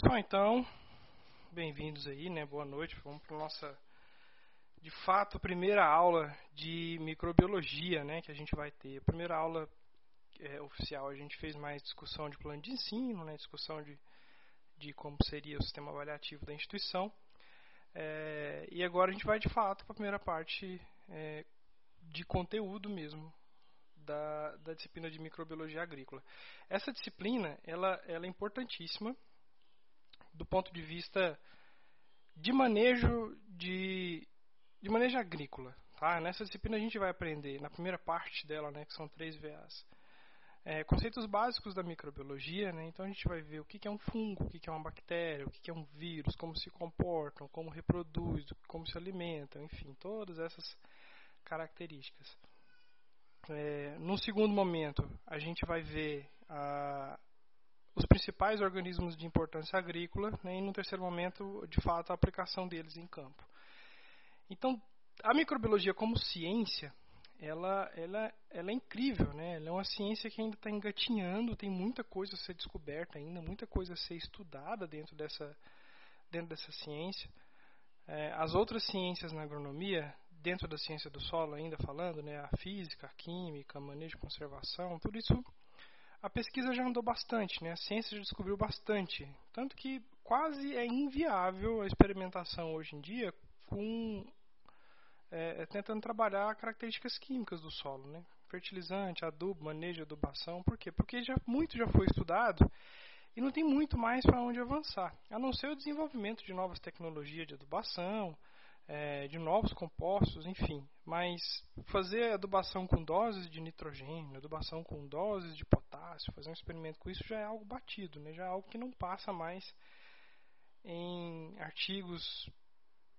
pessoal, então, bem-vindos aí, né? Boa noite. Vamos para nossa, de fato, primeira aula de microbiologia, né? Que a gente vai ter. A primeira aula é, oficial a gente fez mais discussão de plano de ensino, né? Discussão de, de como seria o sistema avaliativo da instituição. É, e agora a gente vai de fato para a primeira parte é, de conteúdo mesmo da, da, disciplina de microbiologia agrícola. Essa disciplina ela, ela é importantíssima do ponto de vista de manejo de, de manejo agrícola. Tá? Nessa disciplina a gente vai aprender, na primeira parte dela, né, que são três VAs, é, conceitos básicos da microbiologia. Né? Então a gente vai ver o que é um fungo, o que é uma bactéria, o que é um vírus, como se comportam, como reproduz, como se alimentam, enfim, todas essas características. É, no segundo momento, a gente vai ver a, os principais organismos de importância agrícola né, e, no terceiro momento, de fato, a aplicação deles em campo. Então, a microbiologia como ciência, ela, ela, ela é incrível, né? Ela é uma ciência que ainda está engatinhando, tem muita coisa a ser descoberta ainda, muita coisa a ser estudada dentro dessa, dentro dessa ciência. É, as outras ciências na agronomia, dentro da ciência do solo ainda falando, né, a física, a química, manejo de conservação, tudo isso a pesquisa já andou bastante, né? a ciência já descobriu bastante. Tanto que quase é inviável a experimentação hoje em dia com é, é, tentando trabalhar características químicas do solo, né? fertilizante, adubo, manejo, adubação. Por quê? Porque já, muito já foi estudado e não tem muito mais para onde avançar, a não ser o desenvolvimento de novas tecnologias de adubação, é, de novos compostos, enfim. Mas fazer adubação com doses de nitrogênio, adubação com doses de potássio, fazer um experimento com isso já é algo batido, né? já é algo que não passa mais em artigos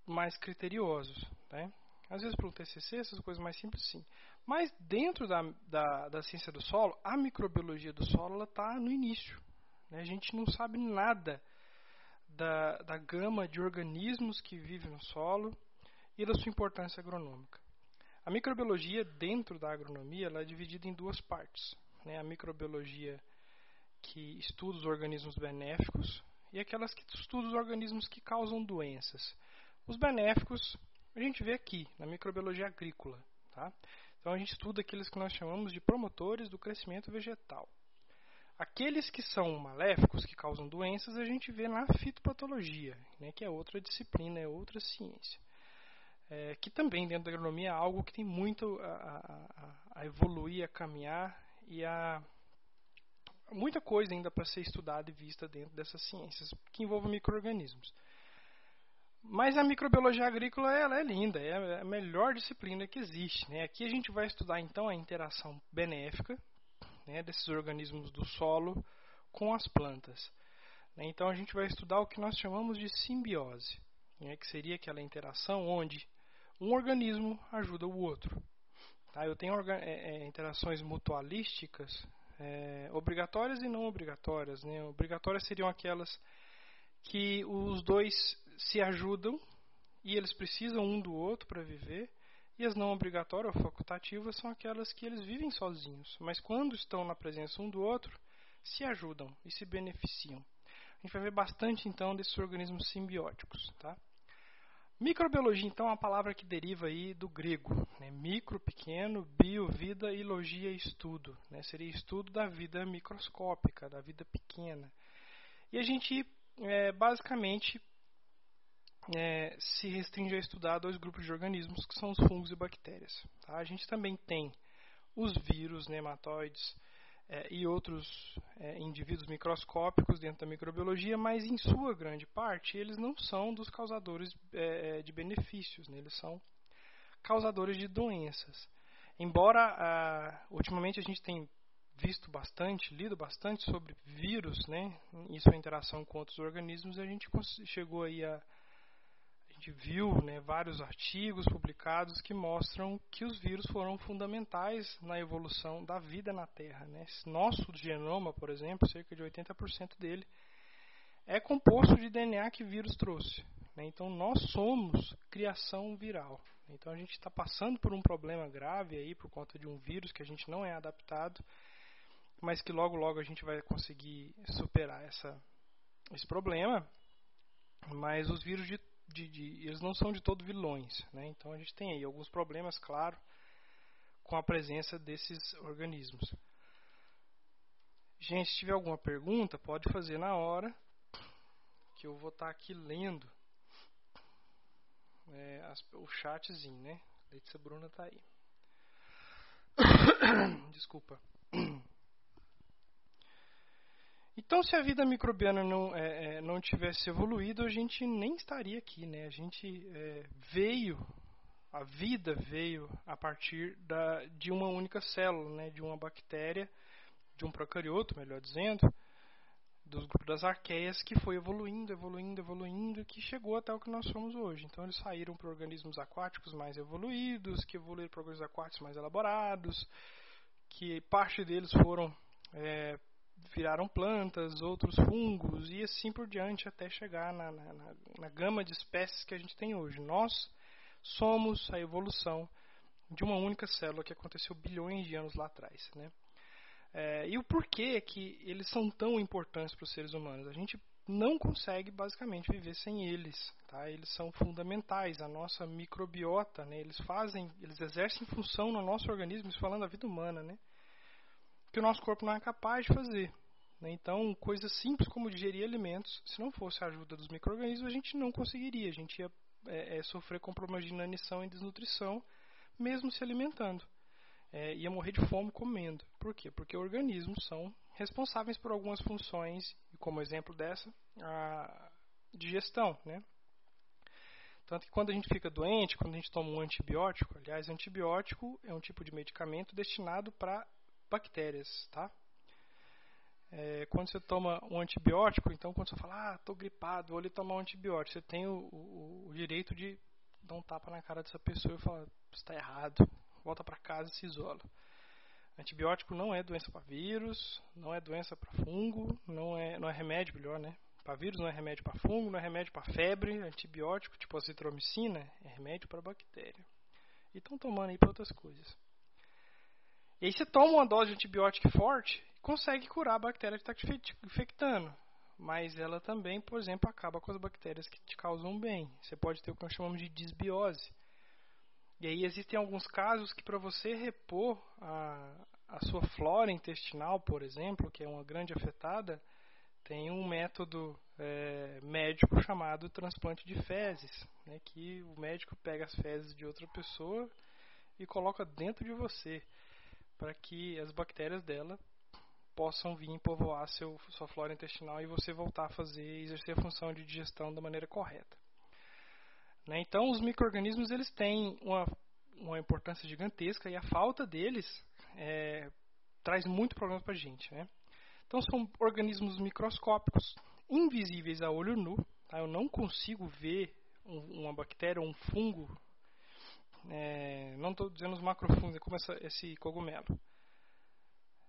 mais criteriosos. Né? Às vezes para um TCC, essas coisas mais simples, sim. Mas dentro da, da, da ciência do solo, a microbiologia do solo está no início. Né? A gente não sabe nada da, da gama de organismos que vivem no solo e da sua importância agronômica. A microbiologia dentro da agronomia ela é dividida em duas partes. Né? A microbiologia que estuda os organismos benéficos e aquelas que estudam os organismos que causam doenças. Os benéficos a gente vê aqui, na microbiologia agrícola. Tá? Então a gente estuda aqueles que nós chamamos de promotores do crescimento vegetal. Aqueles que são maléficos, que causam doenças, a gente vê na fitopatologia, né, que é outra disciplina, é outra ciência. É, que também dentro da agronomia é algo que tem muito a, a, a evoluir, a caminhar e a muita coisa ainda para ser estudada e vista dentro dessas ciências que envolvem micro-organismos. Mas a microbiologia agrícola ela é linda, é a melhor disciplina que existe. Né? Aqui a gente vai estudar então a interação benéfica né, desses organismos do solo com as plantas. Né? Então a gente vai estudar o que nós chamamos de simbiose, né, que seria aquela interação onde um organismo ajuda o outro. Tá? Eu tenho é, é, interações mutualísticas é, obrigatórias e não obrigatórias. Né? Obrigatórias seriam aquelas que os dois se ajudam e eles precisam um do outro para viver. E as não obrigatórias ou facultativas são aquelas que eles vivem sozinhos, mas quando estão na presença um do outro, se ajudam e se beneficiam. A gente vai ver bastante então desses organismos simbióticos, tá? Microbiologia, então, é uma palavra que deriva aí do grego. Né? Micro, pequeno, bio, vida e logia, estudo. Né? Seria estudo da vida microscópica, da vida pequena. E a gente, é, basicamente, é, se restringe a estudar dois grupos de organismos, que são os fungos e bactérias. Tá? A gente também tem os vírus, nematóides é, e outros é, indivíduos microscópicos dentro da microbiologia, mas em sua grande parte eles não são dos causadores é, é, de benefícios, né? eles são causadores de doenças. Embora a, ultimamente a gente tem visto bastante, lido bastante sobre vírus né, e sua interação com outros organismos, a gente chegou aí a gente viu né, vários artigos publicados que mostram que os vírus foram fundamentais na evolução da vida na Terra. Né? Nosso genoma, por exemplo, cerca de 80% dele é composto de DNA que vírus trouxe. Né? Então nós somos criação viral. Então a gente está passando por um problema grave aí por conta de um vírus que a gente não é adaptado, mas que logo logo a gente vai conseguir superar essa esse problema, mas os vírus de, de, de, eles não são de todo vilões, né? Então a gente tem aí alguns problemas, claro, com a presença desses organismos. Gente, se tiver alguma pergunta, pode fazer na hora, que eu vou estar tá aqui lendo é, as, o chatzinho, né? Letícia Bruna está aí. Desculpa. Então, se a vida microbiana não, é, é, não tivesse evoluído, a gente nem estaria aqui, né? A gente é, veio, a vida veio a partir da, de uma única célula, né? De uma bactéria, de um procarioto, melhor dizendo, dos grupos das arqueias, que foi evoluindo, evoluindo, evoluindo, que chegou até o que nós somos hoje. Então, eles saíram para organismos aquáticos mais evoluídos, que evoluíram para organismos aquáticos mais elaborados, que parte deles foram é, viraram plantas, outros fungos e assim por diante até chegar na, na, na, na gama de espécies que a gente tem hoje. Nós somos a evolução de uma única célula que aconteceu bilhões de anos lá atrás. Né? É, e o porquê que eles são tão importantes para os seres humanos? A gente não consegue basicamente viver sem eles. Tá? Eles são fundamentais, a nossa microbiota, né? eles fazem, eles exercem função no nosso organismo, isso falando da vida humana, né? Que o nosso corpo não é capaz de fazer. Né? Então, coisas simples como digerir alimentos, se não fosse a ajuda dos micro-organismos, a gente não conseguiria. A gente ia é, é, sofrer com problemas de inanição e desnutrição, mesmo se alimentando. É, ia morrer de fome comendo. Por quê? Porque organismos são responsáveis por algumas funções, e como exemplo dessa, a digestão. Né? Tanto que quando a gente fica doente, quando a gente toma um antibiótico, aliás, antibiótico é um tipo de medicamento destinado para bactérias, tá? É, quando você toma um antibiótico, então quando você fala, ah, tô gripado, vou ali tomar um antibiótico, você tem o, o, o direito de dar um tapa na cara dessa pessoa e falar, está errado, volta para casa e se isola. Antibiótico não é doença para vírus, não é doença para fungo, não é, não é remédio, melhor, né? Para vírus não é remédio para fungo, não é remédio para febre, antibiótico tipo azitromicina é remédio para bactéria. E estão tomando aí para outras coisas. E aí você toma uma dose de antibiótico forte, consegue curar a bactéria que está te infectando. Mas ela também, por exemplo, acaba com as bactérias que te causam bem. Você pode ter o que nós chamamos de disbiose. E aí existem alguns casos que para você repor a, a sua flora intestinal, por exemplo, que é uma grande afetada, tem um método é, médico chamado transplante de fezes, né, que o médico pega as fezes de outra pessoa e coloca dentro de você para que as bactérias dela possam vir povoar seu, sua flora intestinal e você voltar a fazer, exercer a função de digestão da maneira correta. Né? Então, os micro-organismos eles têm uma, uma importância gigantesca e a falta deles é, traz muito problema para a gente. Né? Então, são organismos microscópicos, invisíveis a olho nu. Tá? Eu não consigo ver um, uma bactéria ou um fungo é, não estou dizendo os macrofungos, é como essa, esse cogumelo.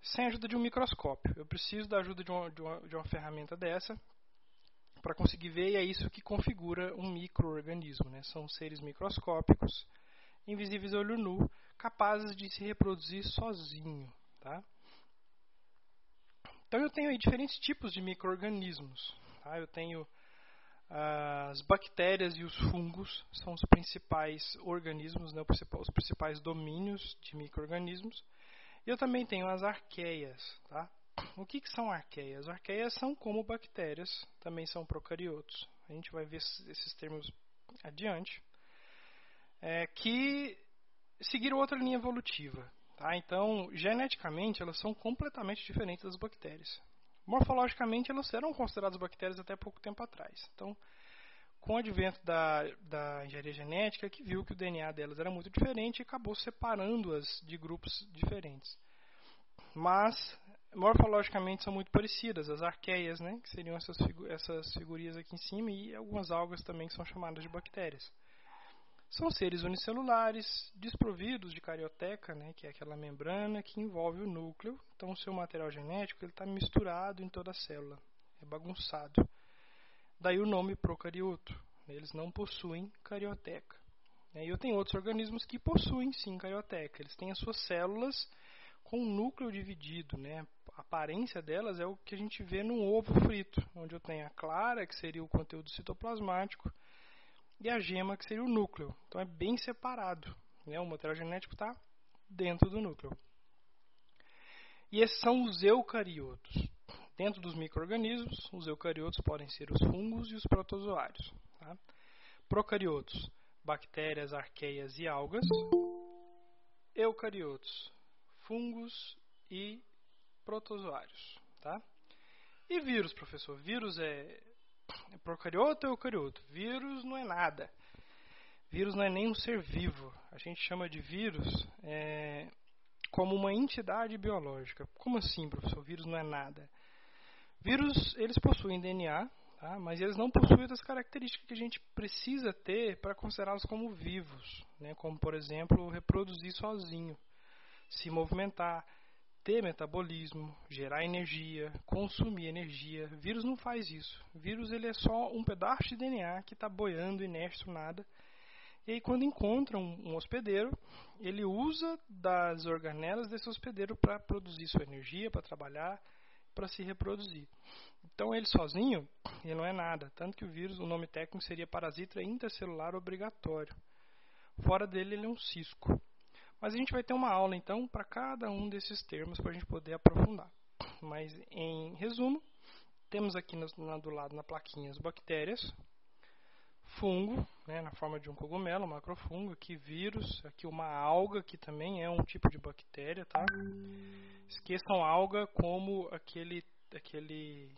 Sem a ajuda de um microscópio. Eu preciso da ajuda de uma, de uma, de uma ferramenta dessa para conseguir ver, e é isso que configura um microorganismo. Né? São seres microscópicos, invisíveis a olho nu, capazes de se reproduzir sozinho. Tá? Então eu tenho diferentes tipos de microorganismos. Tá? Eu tenho as bactérias e os fungos são os principais organismos, né, os principais domínios de micro-organismos. Eu também tenho as arqueias. Tá? O que, que são arqueias? Arqueias são como bactérias, também são procariotos. A gente vai ver esses termos adiante. É, que seguiram outra linha evolutiva. Tá? Então, geneticamente, elas são completamente diferentes das bactérias morfologicamente elas eram consideradas bactérias até pouco tempo atrás. Então, com o advento da, da engenharia genética, que viu que o DNA delas era muito diferente e acabou separando-as de grupos diferentes. Mas, morfologicamente, são muito parecidas. As arqueias, né, que seriam essas, figu essas figurinhas aqui em cima, e algumas algas também que são chamadas de bactérias. São seres unicelulares, desprovidos de carioteca, né, que é aquela membrana que envolve o núcleo. Então, o seu material genético está misturado em toda a célula, é bagunçado. Daí o nome procarioto. Eles não possuem carioteca. E eu tenho outros organismos que possuem sim carioteca. Eles têm as suas células com o núcleo dividido, né? a aparência delas é o que a gente vê num ovo frito, onde eu tenho a clara, que seria o conteúdo citoplasmático, e a gema, que seria o núcleo. Então é bem separado. Né? O material genético está dentro do núcleo. E esses são os eucariotos. Dentro dos micro-organismos, os eucariotos podem ser os fungos e os protozoários. Tá? Procariotos, bactérias, arqueias e algas. Eucariotos, fungos e protozoários. Tá? E vírus, professor? Vírus é, procarioto ou eucarioto? Vírus não é nada. Vírus não é nem um ser vivo. A gente chama de vírus é, como uma entidade biológica. Como assim, professor? Vírus não é nada. Vírus, eles possuem DNA, tá? mas eles não possuem as características que a gente precisa ter para considerá-los como vivos, né? como, por exemplo, reproduzir sozinho, se movimentar, ter metabolismo, gerar energia, consumir energia. Vírus não faz isso. Vírus ele é só um pedaço de DNA que está boiando inerte nada e aí, quando encontra um, um hospedeiro, ele usa das organelas desse hospedeiro para produzir sua energia, para trabalhar, para se reproduzir. Então, ele sozinho, ele não é nada. Tanto que o vírus, o nome técnico seria parasita intercelular obrigatório. Fora dele, ele é um cisco. Mas a gente vai ter uma aula, então, para cada um desses termos, para a gente poder aprofundar. Mas, em resumo, temos aqui no, do lado na plaquinha as bactérias, fungo, né, na forma de um cogumelo, um macrofungo, aqui vírus, aqui uma alga, que também é um tipo de bactéria, tá? Esqueçam alga como aquele aquele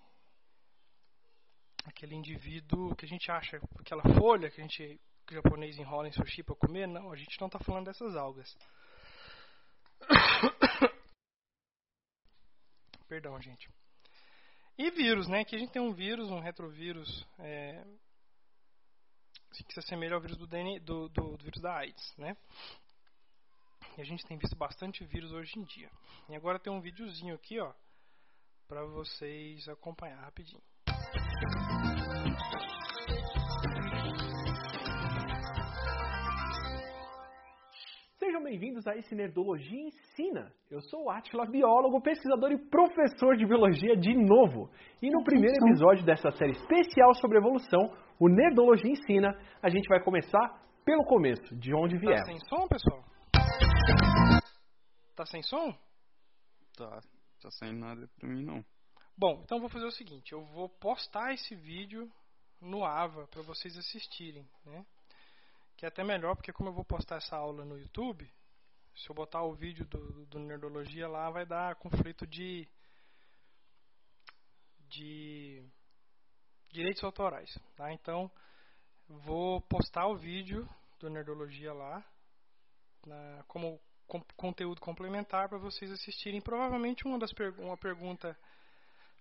aquele indivíduo que a gente acha, aquela folha que a gente o japonês enrola em sushi para comer, não, a gente não está falando dessas algas. Perdão, gente. E vírus, né? Aqui a gente tem um vírus, um retrovírus é, que se assemelha ao vírus do, DNA, do, do, do, vírus da AIDS, né? E a gente tem visto bastante vírus hoje em dia. E agora tem um videozinho aqui, ó, para vocês acompanhar rapidinho. Bem-vindos a esse Nerdologia Ensina. Eu sou o Atila, biólogo, pesquisador e professor de biologia de novo. E no primeiro episódio dessa série especial sobre evolução, o Nerdologia Ensina, a gente vai começar pelo começo, de onde vier. Tá sem som, pessoal? Tá sem som? Tá, tá sem nada pra mim não. Bom, então vou fazer o seguinte, eu vou postar esse vídeo no Ava para vocês assistirem, né? Que é até melhor, porque como eu vou postar essa aula no YouTube, se eu botar o vídeo do, do Nerdologia lá, vai dar conflito de de direitos autorais, tá? Então, vou postar o vídeo do Nerdologia lá, na, como com, conteúdo complementar para vocês assistirem. Provavelmente uma das per, uma pergunta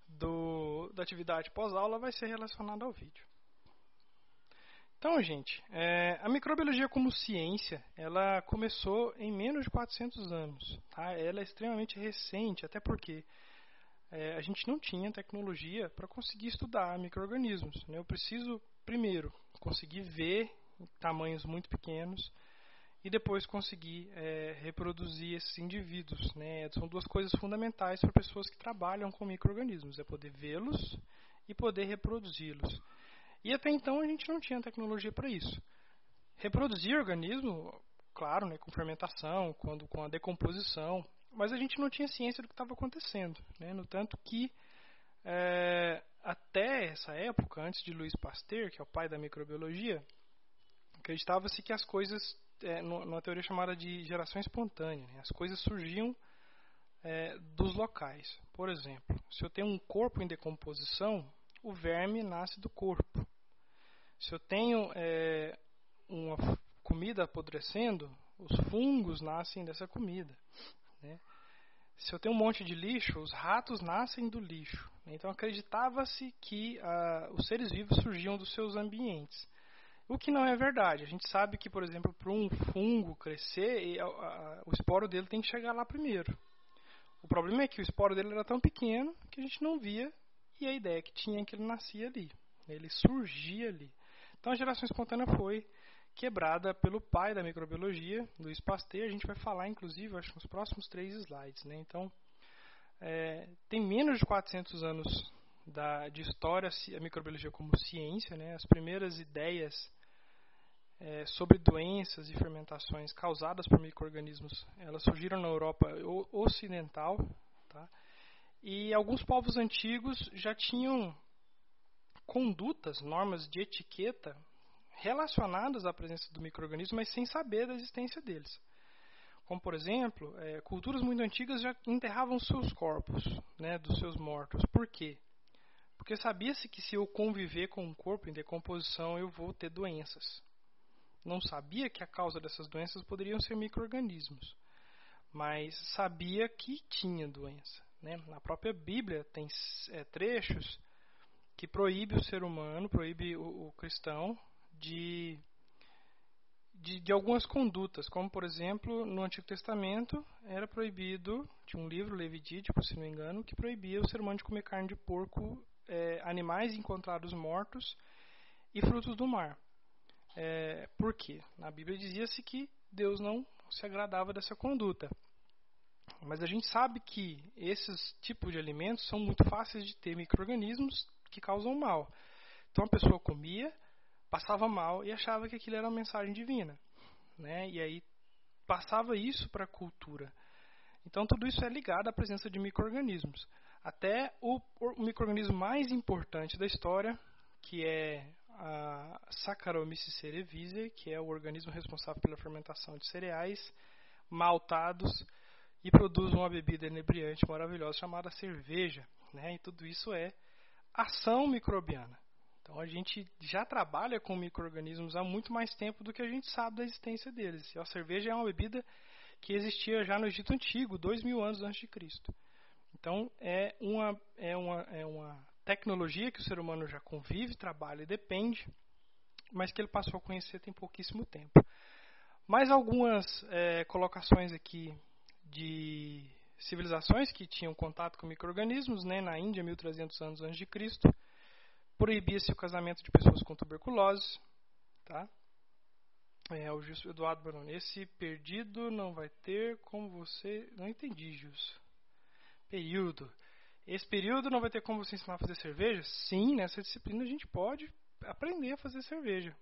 do, da atividade pós-aula vai ser relacionada ao vídeo. Então, gente, é, a microbiologia como ciência, ela começou em menos de 400 anos. Tá? Ela é extremamente recente, até porque é, a gente não tinha tecnologia para conseguir estudar micro-organismos. Né? Eu preciso, primeiro, conseguir ver tamanhos muito pequenos e depois conseguir é, reproduzir esses indivíduos. Né? São duas coisas fundamentais para pessoas que trabalham com micro-organismos, é poder vê-los e poder reproduzi-los. E até então a gente não tinha tecnologia para isso. Reproduzir organismo, claro, né, com fermentação, quando, com a decomposição, mas a gente não tinha ciência do que estava acontecendo. Né? No tanto que, é, até essa época, antes de Louis Pasteur, que é o pai da microbiologia, acreditava-se que as coisas, é, numa teoria chamada de geração espontânea, né? as coisas surgiam é, dos locais. Por exemplo, se eu tenho um corpo em decomposição, o verme nasce do corpo. Se eu tenho é, uma comida apodrecendo, os fungos nascem dessa comida. Né? Se eu tenho um monte de lixo, os ratos nascem do lixo. Então acreditava-se que ah, os seres vivos surgiam dos seus ambientes. O que não é verdade. A gente sabe que, por exemplo, para um fungo crescer, o esporo dele tem que chegar lá primeiro. O problema é que o esporo dele era tão pequeno que a gente não via e a ideia que tinha é que ele nascia ali. Ele surgia ali. Então a geração espontânea foi quebrada pelo pai da microbiologia, Luiz Pasteur. A gente vai falar, inclusive, acho nos próximos três slides. Né? Então, é, tem menos de 400 anos da, de história a microbiologia como ciência, né? As primeiras ideias é, sobre doenças e fermentações causadas por microrganismos, elas surgiram na Europa ocidental, tá? E alguns povos antigos já tinham condutas, normas de etiqueta relacionadas à presença do microorganismo, mas sem saber da existência deles. Como, por exemplo, é, culturas muito antigas já enterravam seus corpos, né, dos seus mortos. Por quê? Porque sabia-se que se eu conviver com um corpo em decomposição, eu vou ter doenças. Não sabia que a causa dessas doenças poderiam ser micro-organismos, mas sabia que tinha doença. Né? Na própria Bíblia tem é, trechos que proíbe o ser humano, proíbe o, o cristão de, de, de, algumas condutas, como por exemplo no Antigo Testamento era proibido, tinha um livro, Levítico, se não me engano, que proibia o ser humano de comer carne de porco, é, animais encontrados mortos e frutos do mar. É, por quê? Na Bíblia dizia-se que Deus não se agradava dessa conduta. Mas a gente sabe que esses tipos de alimentos são muito fáceis de ter micro-organismos que causam mal. Então a pessoa comia, passava mal e achava que aquilo era uma mensagem divina. Né? E aí passava isso para a cultura. Então tudo isso é ligado à presença de micro-organismos. Até o, o micro-organismo mais importante da história, que é a Saccharomyces cerevisiae, que é o organismo responsável pela fermentação de cereais maltados e produz uma bebida inebriante maravilhosa chamada cerveja. Né? E tudo isso é ação microbiana. Então a gente já trabalha com micro-organismos há muito mais tempo do que a gente sabe da existência deles. E a cerveja é uma bebida que existia já no Egito Antigo, dois mil anos antes de Cristo. Então é uma, é uma, é uma tecnologia que o ser humano já convive, trabalha e depende, mas que ele passou a conhecer tem pouquíssimo tempo. Mais algumas é, colocações aqui de civilizações que tinham contato com micro-organismos, né, na Índia, 1300 anos antes de Cristo, proibia-se o casamento de pessoas com tuberculose, tá? É, o Gilson Eduardo Baroni, esse perdido não vai ter como você... Não entendi, Gilson. Período. Esse período não vai ter como você ensinar a fazer cerveja? Sim, nessa disciplina a gente pode aprender a fazer cerveja.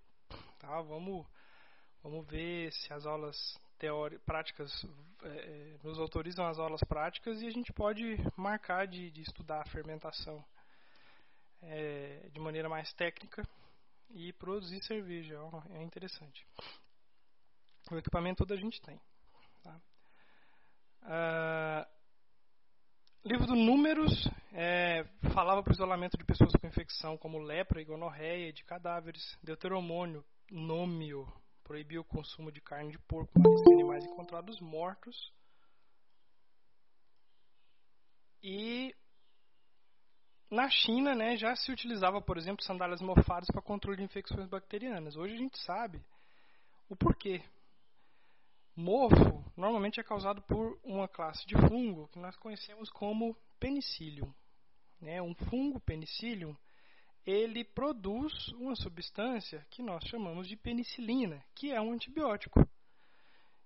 Tá? Vamos, vamos ver se as aulas teóricas, práticas é, é, nos autorizam as aulas práticas e a gente pode marcar de, de estudar a fermentação é, de maneira mais técnica e produzir cerveja. É interessante. O equipamento todo a gente tem. Tá? Ah, livro do Números é, falava para o isolamento de pessoas com infecção como lepra e gonorreia de cadáveres. Deuteromônio, nômio, proibiu o consumo de carne de porco, marisco animais encontrados mortos. E na China, né, já se utilizava, por exemplo, sandálias mofadas para controle de infecções bacterianas. Hoje a gente sabe o porquê. Mofo normalmente é causado por uma classe de fungo que nós conhecemos como penicillium. Né? Um fungo penicillium ele produz uma substância que nós chamamos de penicilina, que é um antibiótico.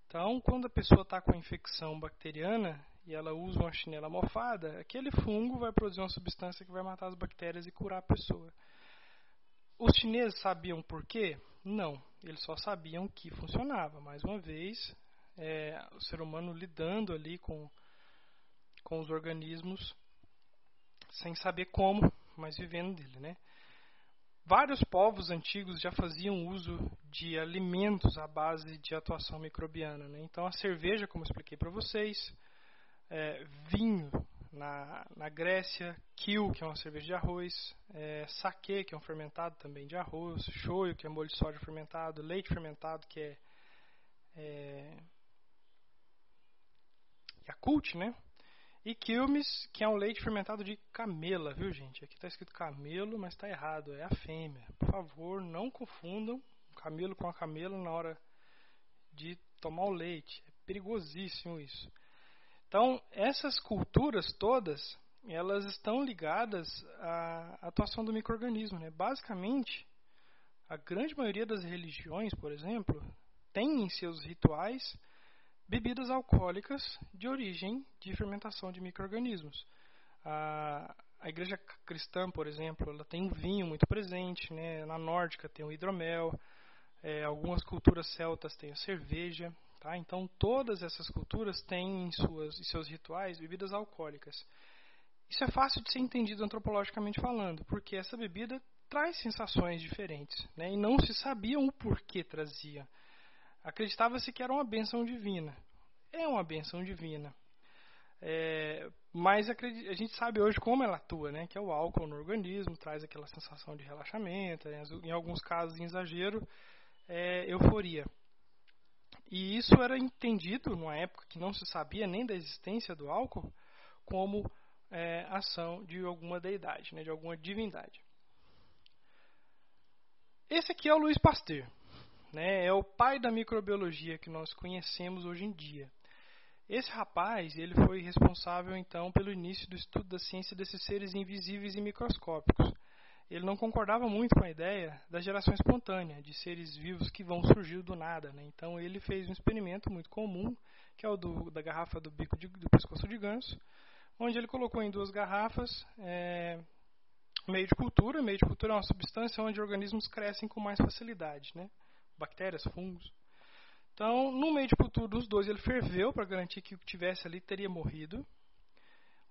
Então, quando a pessoa está com infecção bacteriana e ela usa uma chinela mofada, aquele fungo vai produzir uma substância que vai matar as bactérias e curar a pessoa. Os chineses sabiam por quê? Não, eles só sabiam que funcionava. Mais uma vez, é, o ser humano lidando ali com, com os organismos sem saber como mas vivendo dele, né? Vários povos antigos já faziam uso de alimentos à base de atuação microbiana. Né? Então, a cerveja, como expliquei para vocês, é, vinho na, na Grécia, kill, que é uma cerveja de arroz, é, que é um fermentado também de arroz, shoyu, que é molho de soja fermentado, leite fermentado, que é, é Yakult, né? E Quilmes, que é um leite fermentado de camela, viu gente? Aqui está escrito camelo, mas está errado, é a fêmea. Por favor, não confundam camelo com a camela na hora de tomar o leite. É perigosíssimo isso. Então, essas culturas todas, elas estão ligadas à atuação do microorganismo. Né? Basicamente, a grande maioria das religiões, por exemplo, tem em seus rituais bebidas alcoólicas de origem de fermentação de micro-organismos. A, a igreja cristã, por exemplo, ela tem o vinho muito presente, né? na nórdica tem o hidromel, é, algumas culturas celtas têm a cerveja, tá? então todas essas culturas têm em, suas, em seus rituais bebidas alcoólicas. Isso é fácil de ser entendido antropologicamente falando, porque essa bebida traz sensações diferentes, né? e não se sabia o porquê trazia. Acreditava-se que era uma benção divina. É uma benção divina. É, mas a gente sabe hoje como ela atua, né? que é o álcool no organismo, traz aquela sensação de relaxamento, em alguns casos, em exagero, é, euforia. E isso era entendido, numa época que não se sabia nem da existência do álcool, como é, ação de alguma deidade, né, de alguma divindade. Esse aqui é o Louis Pasteur, né, é o pai da microbiologia que nós conhecemos hoje em dia. Esse rapaz ele foi responsável então pelo início do estudo da ciência desses seres invisíveis e microscópicos. Ele não concordava muito com a ideia da geração espontânea, de seres vivos que vão surgir do nada. Né? Então ele fez um experimento muito comum, que é o do, da garrafa do bico de, do pescoço de ganso, onde ele colocou em duas garrafas é, meio de cultura. Meio de cultura é uma substância onde organismos crescem com mais facilidade, né? Bactérias, fungos. Então, no meio de cultura dos dois, ele ferveu para garantir que o que tivesse ali teria morrido.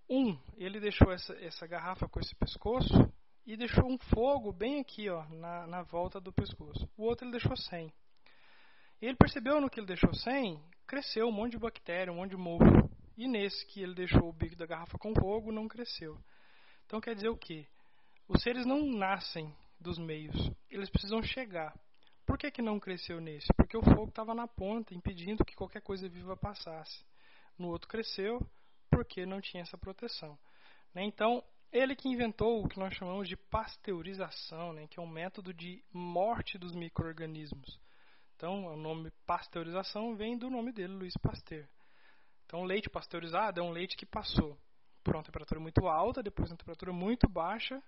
Um, ele deixou essa, essa garrafa com esse pescoço e deixou um fogo bem aqui, ó, na, na volta do pescoço. O outro ele deixou sem. Ele percebeu no que ele deixou sem, cresceu um monte de bactéria, um monte de mofo. E nesse que ele deixou o bico da garrafa com fogo, não cresceu. Então quer dizer o quê? Os seres não nascem dos meios, eles precisam chegar. Por que, que não cresceu nesse? Porque o fogo estava na ponta, impedindo que qualquer coisa viva passasse. No outro cresceu, porque não tinha essa proteção. Né? Então, ele que inventou o que nós chamamos de pasteurização, né? que é um método de morte dos micro-organismos. Então, o nome pasteurização vem do nome dele, Luiz Pasteur. Então, leite pasteurizado é um leite que passou por uma temperatura muito alta, depois uma temperatura muito baixa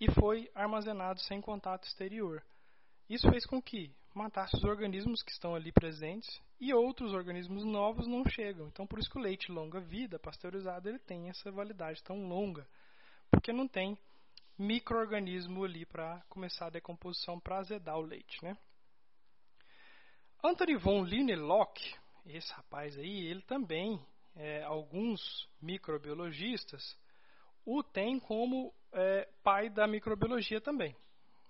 e foi armazenado sem contato exterior. Isso fez com que matasse os organismos que estão ali presentes e outros organismos novos não chegam. Então, por isso que o leite longa vida, pasteurizado, ele tem essa validade tão longa, porque não tem microorganismo ali para começar a decomposição para azedar o leite, né? Anthony von Linelock, esse rapaz aí, ele também, é, alguns microbiologistas, o tem como é, pai da microbiologia também.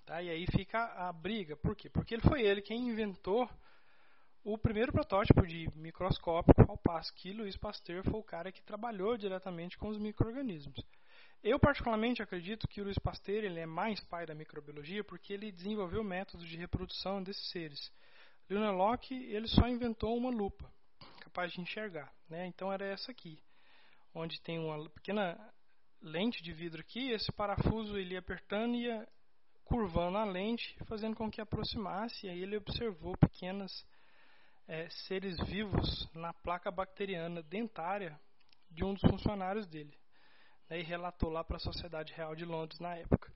Tá? E aí fica a briga. Por quê? Porque ele foi ele quem inventou o primeiro protótipo de microscópio, ao passo que Louis Pasteur foi o cara que trabalhou diretamente com os micro-organismos. Eu particularmente acredito que o Louis Pasteur ele é mais pai da microbiologia porque ele desenvolveu métodos de reprodução desses seres. Leonard Locke ele só inventou uma lupa capaz de enxergar, né? Então era essa aqui, onde tem uma pequena lente de vidro aqui, esse parafuso ele ia apertando e ia curvando a lente, fazendo com que aproximasse, e aí ele observou pequenas é, seres vivos na placa bacteriana dentária de um dos funcionários dele, né, e relatou lá para a Sociedade Real de Londres na época.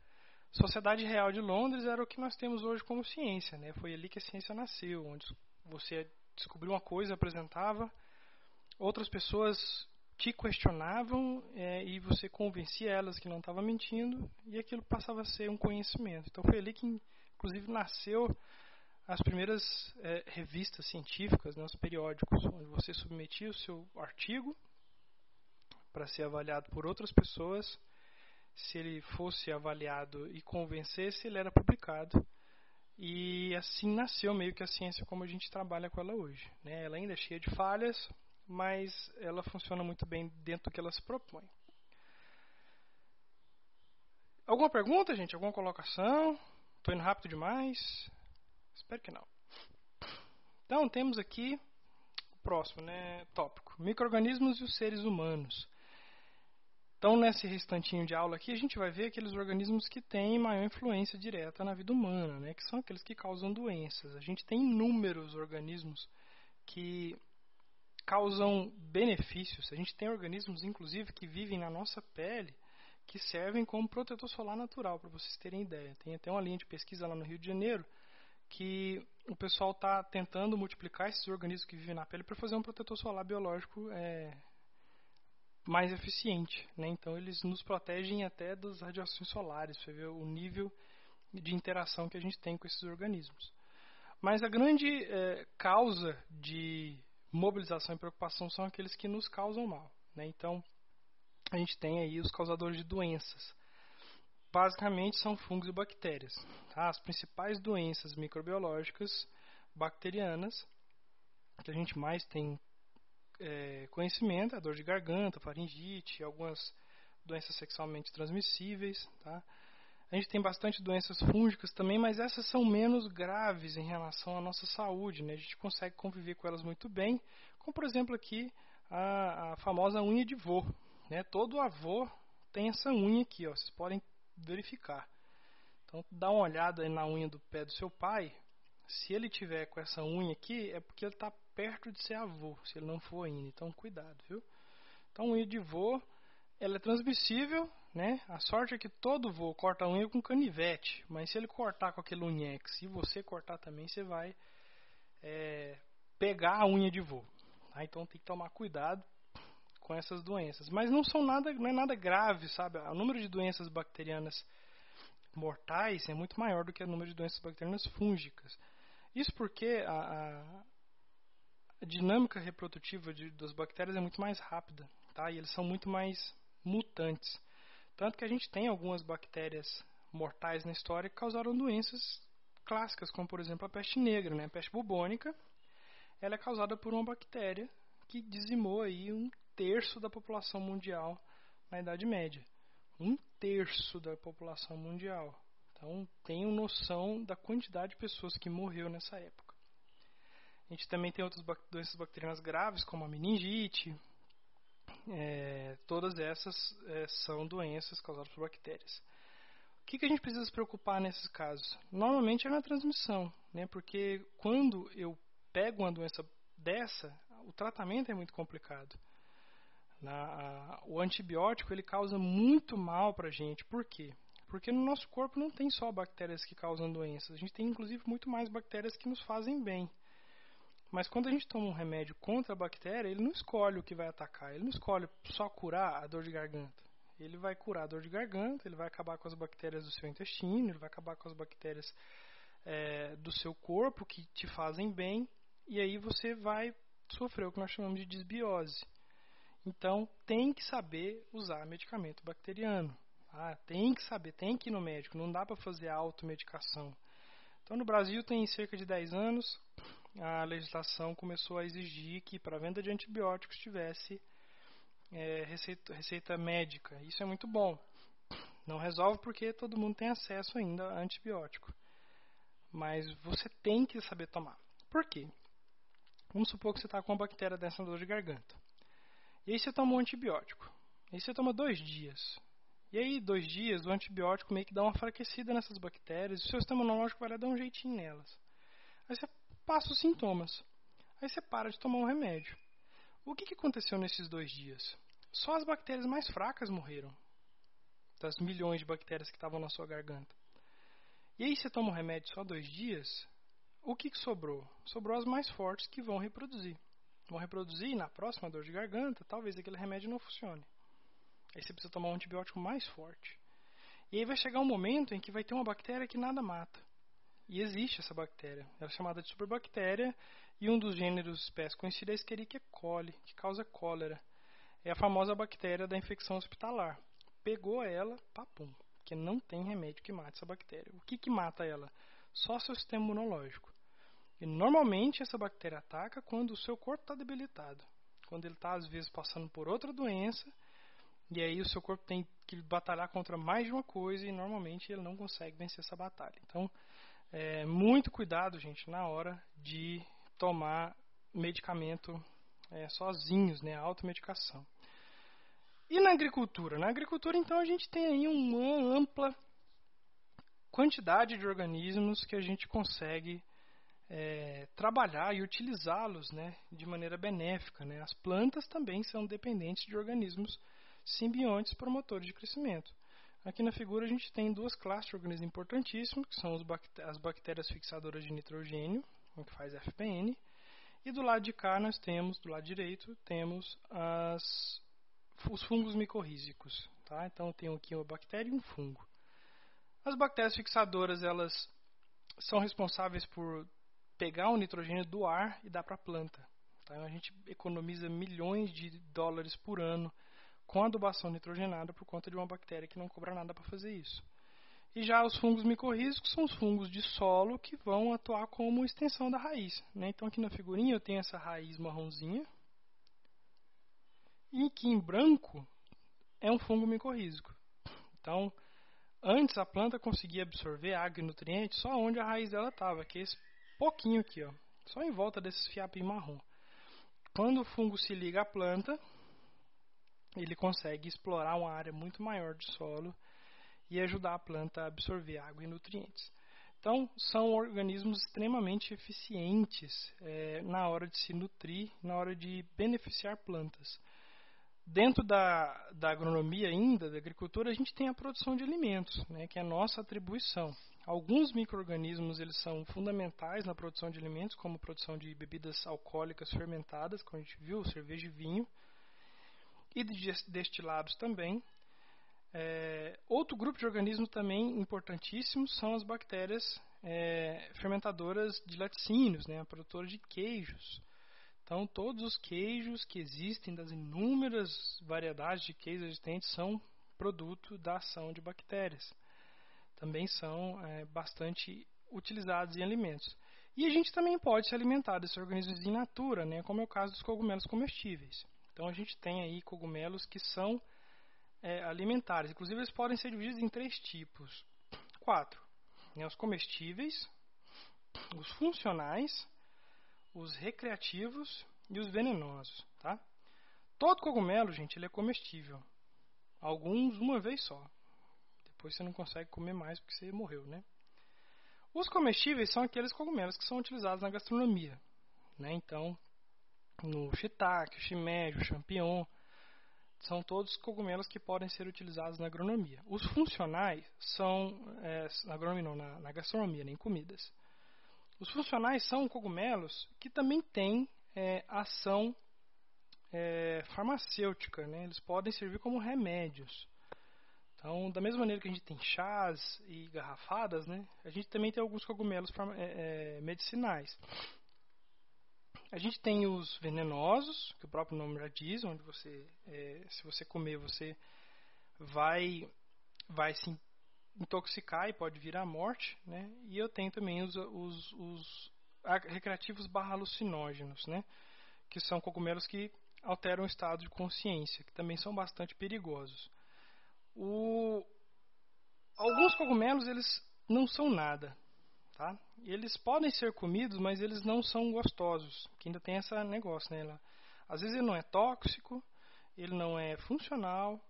Sociedade Real de Londres era o que nós temos hoje como ciência, né? Foi ali que a ciência nasceu, onde você descobriu uma coisa, apresentava, outras pessoas te questionavam é, e você convencia elas que não estava mentindo e aquilo passava a ser um conhecimento. Então foi ali que, inclusive, nasceu as primeiras é, revistas científicas, né, os periódicos, onde você submetia o seu artigo para ser avaliado por outras pessoas. Se ele fosse avaliado e convencesse, ele era publicado. E assim nasceu meio que a ciência como a gente trabalha com ela hoje. Né? Ela ainda é cheia de falhas, mas ela funciona muito bem dentro do que ela se propõe. Alguma pergunta, gente? Alguma colocação? Estou indo rápido demais? Espero que não. Então, temos aqui o próximo né, tópico: microorganismos e os seres humanos. Então, nesse restantinho de aula aqui, a gente vai ver aqueles organismos que têm maior influência direta na vida humana, né, que são aqueles que causam doenças. A gente tem inúmeros organismos que causam benefícios. A gente tem organismos, inclusive, que vivem na nossa pele, que servem como protetor solar natural, para vocês terem ideia. Tem até uma linha de pesquisa lá no Rio de Janeiro que o pessoal está tentando multiplicar esses organismos que vivem na pele para fazer um protetor solar biológico é, mais eficiente. Né? Então eles nos protegem até das radiações solares, você vê o nível de interação que a gente tem com esses organismos. Mas a grande é, causa de mobilização e preocupação são aqueles que nos causam mal. Né? Então a gente tem aí os causadores de doenças. Basicamente são fungos e bactérias. Tá? As principais doenças microbiológicas bacterianas que a gente mais tem é, conhecimento, a dor de garganta, faringite, algumas doenças sexualmente transmissíveis. Tá? A gente tem bastante doenças fúngicas também, mas essas são menos graves em relação à nossa saúde. Né? A gente consegue conviver com elas muito bem, como por exemplo aqui a, a famosa unha de vô. Né? Todo avô tem essa unha aqui, ó, vocês podem verificar. Então dá uma olhada na unha do pé do seu pai. Se ele tiver com essa unha aqui, é porque ele está perto de ser avô, se ele não for ainda. Então, cuidado, viu? Então, unha de vô, ela é transmissível, né? A sorte é que todo vô corta a unha com canivete, mas se ele cortar com aquele unhex e você cortar também, você vai é, pegar a unha de vô. Tá? Então, tem que tomar cuidado com essas doenças. Mas não são nada, não é nada grave, sabe? O número de doenças bacterianas mortais é muito maior do que o número de doenças bacterianas fúngicas. Isso porque a, a a dinâmica reprodutiva de, das bactérias é muito mais rápida, tá? E eles são muito mais mutantes. Tanto que a gente tem algumas bactérias mortais na história que causaram doenças clássicas, como por exemplo a peste negra, né? A peste bubônica, ela é causada por uma bactéria que dizimou aí um terço da população mundial na Idade Média. Um terço da população mundial. Então, tenham noção da quantidade de pessoas que morreu nessa época. A gente também tem outras doenças bacterianas graves, como a meningite. É, todas essas é, são doenças causadas por bactérias. O que, que, a gente precisa se preocupar nesses casos? Normalmente é na transmissão, né? porque quando eu pego uma doença dessa, o tratamento é muito complicado. Na, a, o antibiótico ele causa muito mal para a gente. Por quê? Porque no nosso corpo não tem só bactérias que causam doenças, a gente tem inclusive muito mais bactérias que nos fazem bem. Mas quando a gente toma um remédio contra a bactéria, ele não escolhe o que vai atacar, ele não escolhe só curar a dor de garganta. Ele vai curar a dor de garganta, ele vai acabar com as bactérias do seu intestino, ele vai acabar com as bactérias é, do seu corpo que te fazem bem, e aí você vai sofrer o que nós chamamos de desbiose. Então, tem que saber usar medicamento bacteriano. Ah, tem que saber, tem que ir no médico, não dá para fazer automedicação. Então, no Brasil, tem cerca de 10 anos, a legislação começou a exigir que para venda de antibióticos tivesse é, receita, receita médica. Isso é muito bom. Não resolve porque todo mundo tem acesso ainda a antibiótico. Mas você tem que saber tomar. Por quê? Vamos supor que você está com uma bactéria dessa dor de garganta. E aí você toma um antibiótico. E aí você toma dois dias. E aí, dois dias, o antibiótico meio que dá uma enfraquecida nessas bactérias. E o seu sistema imunológico vai lá dar um jeitinho nelas. Aí você passa os sintomas. Aí você para de tomar um remédio. O que, que aconteceu nesses dois dias? Só as bactérias mais fracas morreram. Das milhões de bactérias que estavam na sua garganta. E aí você toma um remédio só dois dias, o que, que sobrou? Sobrou as mais fortes que vão reproduzir. Vão reproduzir na próxima dor de garganta, talvez aquele remédio não funcione. Aí você precisa tomar um antibiótico mais forte. E aí vai chegar um momento em que vai ter uma bactéria que nada mata. E existe essa bactéria. Ela é chamada de superbactéria e um dos gêneros espécies conhecidos é Escherichia coli, que causa cólera. É a famosa bactéria da infecção hospitalar. Pegou ela, papum, porque não tem remédio que mate essa bactéria. O que, que mata ela? Só seu sistema imunológico. E normalmente essa bactéria ataca quando o seu corpo está debilitado. Quando ele está, às vezes, passando por outra doença, e aí o seu corpo tem que batalhar contra mais de uma coisa e normalmente ele não consegue vencer essa batalha. Então, é, muito cuidado, gente, na hora de tomar medicamento é, sozinhos, né, automedicação. E na agricultura? Na agricultura, então, a gente tem aí uma ampla quantidade de organismos que a gente consegue é, trabalhar e utilizá-los né, de maneira benéfica. Né? As plantas também são dependentes de organismos simbiontes promotores de crescimento. Aqui na figura a gente tem duas classes de organismos importantíssimos, que são as bactérias fixadoras de nitrogênio, que faz FPN, e do lado de cá nós temos, do lado direito, temos as, os fungos micorrízicos. Tá? Então eu tenho aqui uma bactéria e um fungo. As bactérias fixadoras elas são responsáveis por pegar o nitrogênio do ar e dar para a planta. Tá? A gente economiza milhões de dólares por ano com adubação nitrogenada por conta de uma bactéria que não cobra nada para fazer isso. E já os fungos micorrízicos são os fungos de solo que vão atuar como extensão da raiz. Né? Então aqui na figurinha eu tenho essa raiz marronzinha. E aqui em branco é um fungo micorrízico. Então, antes a planta conseguia absorver água e nutrientes só onde a raiz dela estava, que é esse pouquinho aqui, ó, só em volta desses fiapinhos marrom. Quando o fungo se liga à planta, ele consegue explorar uma área muito maior de solo e ajudar a planta a absorver água e nutrientes. Então, são organismos extremamente eficientes é, na hora de se nutrir, na hora de beneficiar plantas. Dentro da, da agronomia ainda, da agricultura, a gente tem a produção de alimentos, né, que é a nossa atribuição. Alguns micro-organismos são fundamentais na produção de alimentos, como produção de bebidas alcoólicas fermentadas, como a gente viu, cerveja e vinho, e de destilados também. É, outro grupo de organismos também importantíssimos são as bactérias é, fermentadoras de laticínios, né, produtoras de queijos. Então, todos os queijos que existem, das inúmeras variedades de queijos existentes, são produto da ação de bactérias. Também são é, bastante utilizados em alimentos. E a gente também pode se alimentar desses organismos in natura, né, como é o caso dos cogumelos comestíveis. Então a gente tem aí cogumelos que são é, alimentares. Inclusive eles podem ser divididos em três tipos. Quatro. Né, os comestíveis, os funcionais, os recreativos e os venenosos. Tá? Todo cogumelo, gente, ele é comestível. Alguns uma vez só. Depois você não consegue comer mais porque você morreu, né? Os comestíveis são aqueles cogumelos que são utilizados na gastronomia. Né? Então, no shiitake, o shimeji, o champignon. São todos cogumelos que podem ser utilizados na agronomia. Os funcionais são, é, na agronomia não, na, na gastronomia, nem comidas. Os funcionais são cogumelos que também têm é, ação é, farmacêutica, né? eles podem servir como remédios. Então, da mesma maneira que a gente tem chás e garrafadas, né? a gente também tem alguns cogumelos é, é, medicinais. A gente tem os venenosos, que o próprio nome já diz, onde você, é, se você comer, você vai, vai se intoxicar e pode vir à morte, né? E eu tenho também os, os, os recreativos barra alucinógenos, né? Que são cogumelos que alteram o estado de consciência, que também são bastante perigosos. O, alguns cogumelos eles não são nada, Tá? Eles podem ser comidos, mas eles não são gostosos, que ainda tem esse negócio, né? Às vezes ele não é tóxico, ele não é funcional,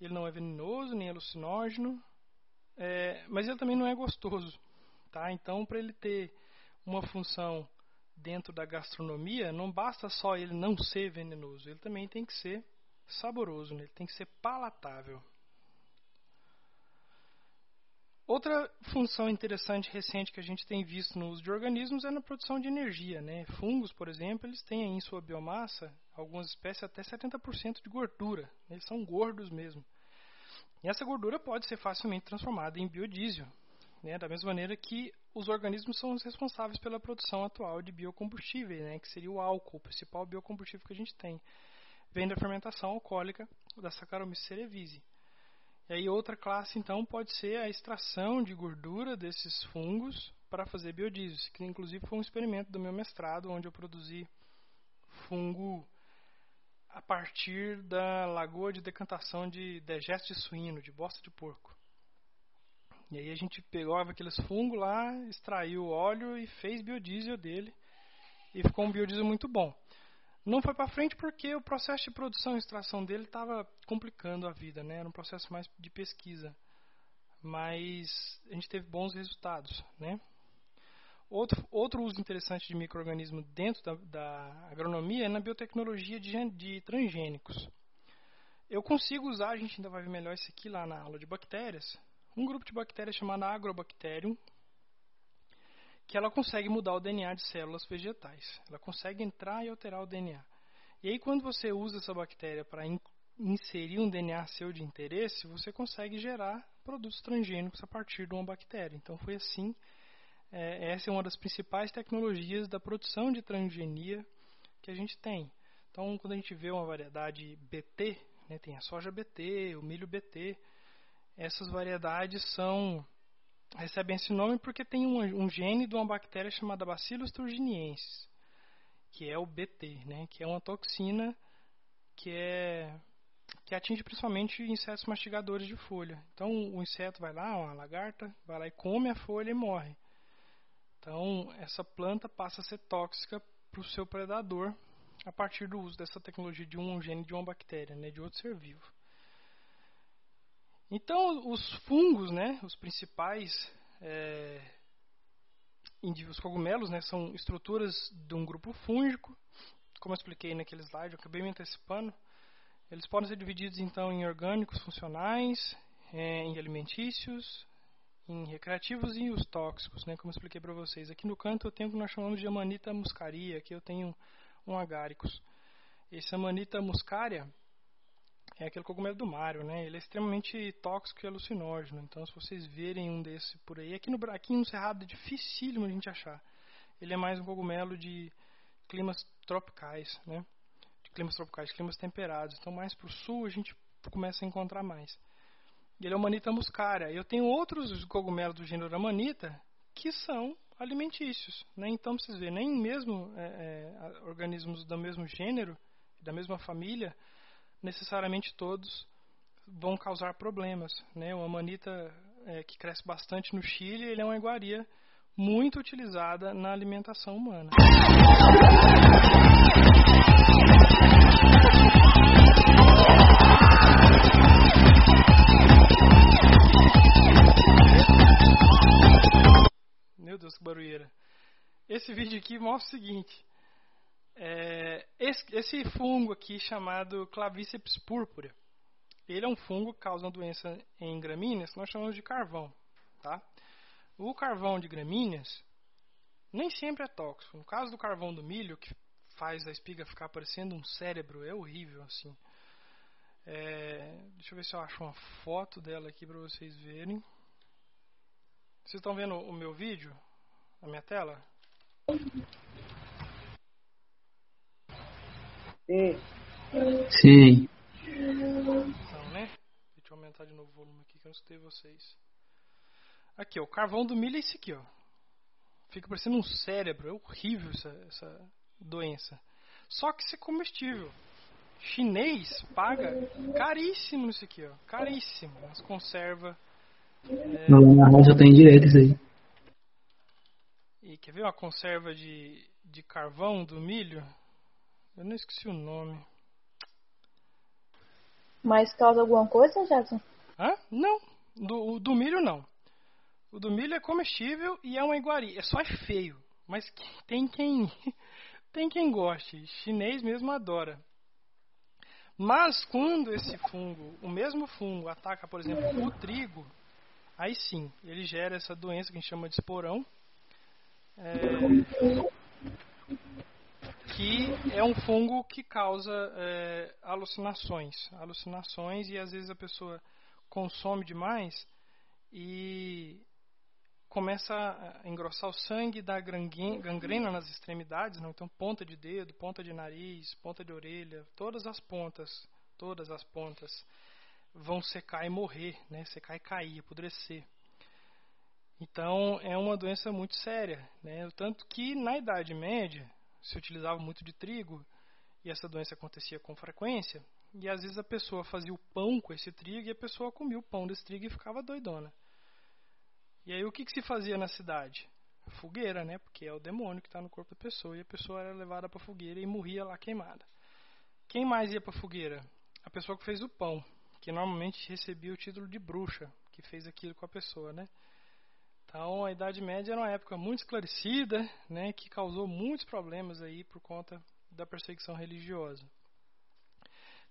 ele não é venenoso nem alucinógeno, é, mas ele também não é gostoso, tá? Então, para ele ter uma função dentro da gastronomia, não basta só ele não ser venenoso, ele também tem que ser saboroso, né? ele tem que ser palatável. Outra função interessante recente que a gente tem visto no uso de organismos é na produção de energia. Né? Fungos, por exemplo, eles têm em sua biomassa, algumas espécies, até 70% de gordura. Eles são gordos mesmo. E essa gordura pode ser facilmente transformada em biodiesel. Né? Da mesma maneira que os organismos são os responsáveis pela produção atual de biocombustíveis, né? que seria o álcool, o principal biocombustível que a gente tem. Vem da fermentação alcoólica da Saccharomyces cerevisiae. E aí outra classe então pode ser a extração de gordura desses fungos para fazer biodiesel, que inclusive foi um experimento do meu mestrado onde eu produzi fungo a partir da lagoa de decantação de dejeto de suíno, de bosta de porco. E aí a gente pegava aqueles fungos lá, extraiu o óleo e fez biodiesel dele e ficou um biodiesel muito bom. Não foi para frente porque o processo de produção e extração dele estava complicando a vida, né? Era um processo mais de pesquisa. Mas a gente teve bons resultados, né? Outro, outro uso interessante de microorganismo dentro da, da, agronomia é na biotecnologia de, de transgênicos. eu consigo usar, a gente ainda vai ver melhor isso aqui lá na aula de bactérias, um grupo de bactérias chamado Agrobacterium, que ela consegue mudar o DNA de células vegetais. Ela consegue entrar e alterar o DNA. E aí, quando você usa essa bactéria para in inserir um DNA seu de interesse, você consegue gerar produtos transgênicos a partir de uma bactéria. Então, foi assim. É, essa é uma das principais tecnologias da produção de transgenia que a gente tem. Então, quando a gente vê uma variedade BT, né, tem a soja BT, o milho BT, essas variedades são recebem esse nome porque tem um, um gene de uma bactéria chamada Bacillus thuringiensis, que é o BT, né, que é uma toxina que é que atinge principalmente insetos mastigadores de folha. Então o inseto vai lá, uma lagarta, vai lá e come a folha e morre. Então essa planta passa a ser tóxica para o seu predador a partir do uso dessa tecnologia de um gene de uma bactéria, né, de outro ser vivo. Então, os fungos, né, os principais, é, os cogumelos, né, são estruturas de um grupo fúngico, como eu expliquei naquele slide, eu acabei me antecipando. Eles podem ser divididos então em orgânicos funcionais, é, em alimentícios, em recreativos e os tóxicos, né, como eu expliquei para vocês. Aqui no canto eu tenho o que nós chamamos de Amanita muscaria, aqui eu tenho um agáricos. Esse Amanita muscaria é aquele cogumelo do Mario, né? Ele é extremamente tóxico e alucinógeno. Então, se vocês verem um desse por aí, aqui no, aqui no Cerrado é dificílimo a gente achar. Ele é mais um cogumelo de climas tropicais, né? De climas tropicais, climas temperados. Então, mais para o sul a gente começa a encontrar mais. Ele é o Manita muscaria. Eu tenho outros cogumelos do gênero Amanita que são alimentícios. Né? Então, vocês verem, nem mesmo é, é, organismos do mesmo gênero, da mesma família, necessariamente todos vão causar problemas. Né? O amanita, é, que cresce bastante no Chile, ele é uma iguaria muito utilizada na alimentação humana. Meu Deus, que barulheira. Esse vídeo aqui mostra o seguinte. É, esse, esse, fungo aqui chamado Clavíceps púrpura, ele é um fungo que causa uma doença em gramíneas que nós chamamos de carvão. Tá? O carvão de gramíneas nem sempre é tóxico. No caso do carvão do milho, que faz a espiga ficar parecendo um cérebro, é horrível assim. É, deixa eu ver se eu acho uma foto dela aqui para vocês verem. Vocês estão vendo o meu vídeo? A minha tela? Sim. Sim. Então, né? Deixa eu aumentar de novo o volume aqui que eu não escutei vocês. Aqui, ó, o carvão do milho é esse aqui, ó. Fica parecendo um cérebro. É horrível essa, essa doença. Só que isso é comestível. Chinês paga caríssimo nisso aqui, ó. Caríssimo. As conserva é... Na roça tem direito isso aí. E quer ver uma conserva de, de carvão do milho? Eu não esqueci o nome. Mas causa alguma coisa, Jackson? Hã? Não. Do, o do milho não. O do milho é comestível e é uma iguaria. É só é feio. Mas tem quem tem quem goste. Chinês mesmo adora. Mas quando esse fungo, o mesmo fungo, ataca, por exemplo, o trigo, aí sim, ele gera essa doença que a gente chama de esporão. É, que é um fungo que causa é, alucinações. Alucinações e às vezes a pessoa consome demais e começa a engrossar o sangue, dá gangrena nas extremidades, não? então ponta de dedo, ponta de nariz, ponta de orelha, todas as pontas, todas as pontas vão secar e morrer, né? secar e cair, apodrecer. Então é uma doença muito séria, né? tanto que na Idade Média se utilizava muito de trigo e essa doença acontecia com frequência e às vezes a pessoa fazia o pão com esse trigo e a pessoa comia o pão desse trigo e ficava doidona. E aí o que, que se fazia na cidade? Fogueira, né? Porque é o demônio que está no corpo da pessoa e a pessoa era levada para a fogueira e morria lá queimada. Quem mais ia para a fogueira? A pessoa que fez o pão, que normalmente recebia o título de bruxa, que fez aquilo com a pessoa, né? Então a Idade Média era uma época muito esclarecida, né, que causou muitos problemas aí por conta da perseguição religiosa.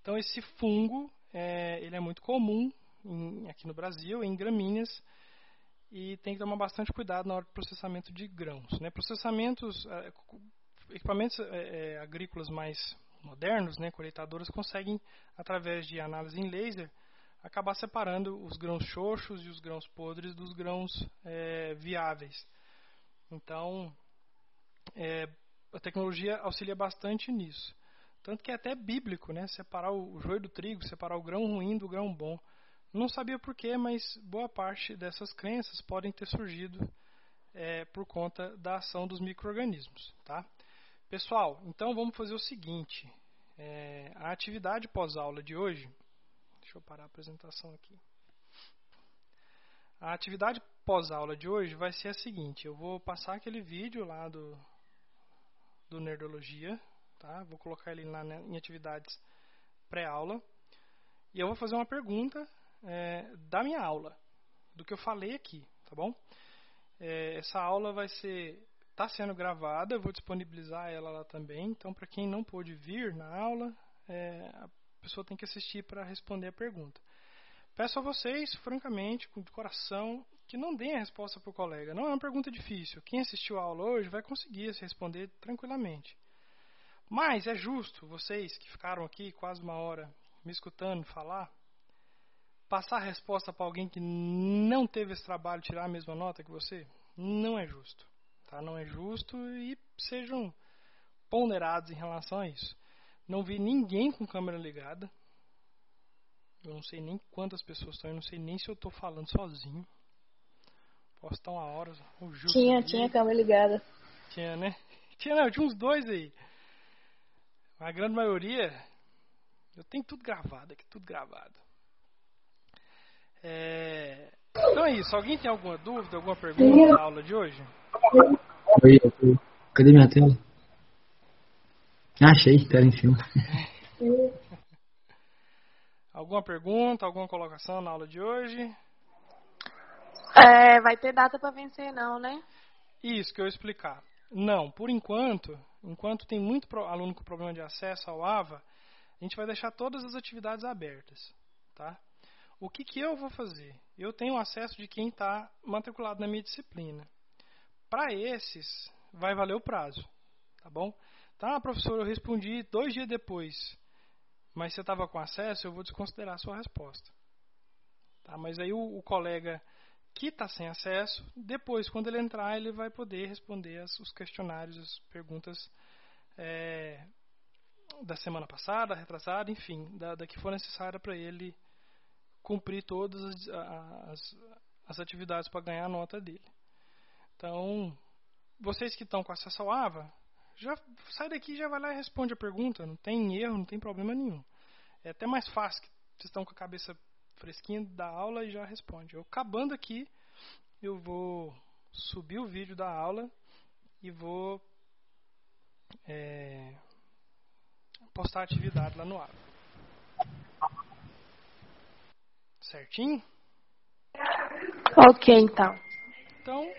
Então esse fungo é, ele é muito comum em, aqui no Brasil, em gramíneas, e tem que tomar bastante cuidado na hora do processamento de grãos. Né? Processamentos, é, equipamentos é, é, agrícolas mais modernos, né, colheitadoras, conseguem, através de análise em laser, acabar separando os grãos xoxos e os grãos podres dos grãos é, viáveis. Então, é, a tecnologia auxilia bastante nisso. Tanto que é até bíblico, né? Separar o joio do trigo, separar o grão ruim do grão bom. Não sabia porquê, mas boa parte dessas crenças podem ter surgido é, por conta da ação dos micro-organismos. Tá? Pessoal, então vamos fazer o seguinte. É, a atividade pós-aula de hoje. Deixa eu parar a apresentação aqui. A atividade pós-aula de hoje vai ser a seguinte: eu vou passar aquele vídeo lá do, do Nerdologia, tá? Vou colocar ele lá em atividades pré-aula. E eu vou fazer uma pergunta é, da minha aula, do que eu falei aqui, tá bom? É, essa aula vai ser está sendo gravada, eu vou disponibilizar ela lá também. Então, para quem não pôde vir na aula, é, pessoa tem que assistir para responder a pergunta. Peço a vocês, francamente, de coração, que não deem a resposta para o colega. Não é uma pergunta difícil. Quem assistiu a aula hoje vai conseguir se responder tranquilamente. Mas é justo vocês que ficaram aqui quase uma hora me escutando falar, passar a resposta para alguém que não teve esse trabalho tirar a mesma nota que você, não é justo. Tá? Não é justo e sejam ponderados em relação a isso. Não vi ninguém com câmera ligada. Eu não sei nem quantas pessoas estão, eu não sei nem se eu estou falando sozinho. Posso estar uma hora. tinha, tinha câmera ligada. Tinha, né? Tinha, não, tinha uns dois aí. A grande maioria, eu tenho tudo gravado aqui, tudo gravado. É... Então é isso. Alguém tem alguma dúvida, alguma pergunta na aula de hoje? Oi, cadê minha tela? Achei, tela em cima. alguma pergunta, alguma colocação na aula de hoje? É, vai ter data para vencer não, né? Isso que eu ia explicar. Não, por enquanto, enquanto tem muito aluno com problema de acesso ao AVA, a gente vai deixar todas as atividades abertas, tá? O que, que eu vou fazer? Eu tenho acesso de quem está matriculado na minha disciplina. Para esses, vai valer o prazo, tá bom? Tá, professor, eu respondi dois dias depois, mas você estava com acesso, eu vou desconsiderar a sua resposta. Tá? Mas aí o, o colega que está sem acesso, depois, quando ele entrar, ele vai poder responder as, os questionários, as perguntas é, da semana passada, retrasada, enfim, da, da que for necessária para ele cumprir todas as, as, as atividades para ganhar a nota dele. Então, vocês que estão com acesso ao AVA, já sai daqui já vai lá e responde a pergunta. Não tem erro, não tem problema nenhum. É até mais fácil que vocês estão com a cabeça fresquinha da aula e já responde. Eu acabando aqui, eu vou subir o vídeo da aula e vou é, postar a atividade lá no AVA. Certinho? Ok, então. Então,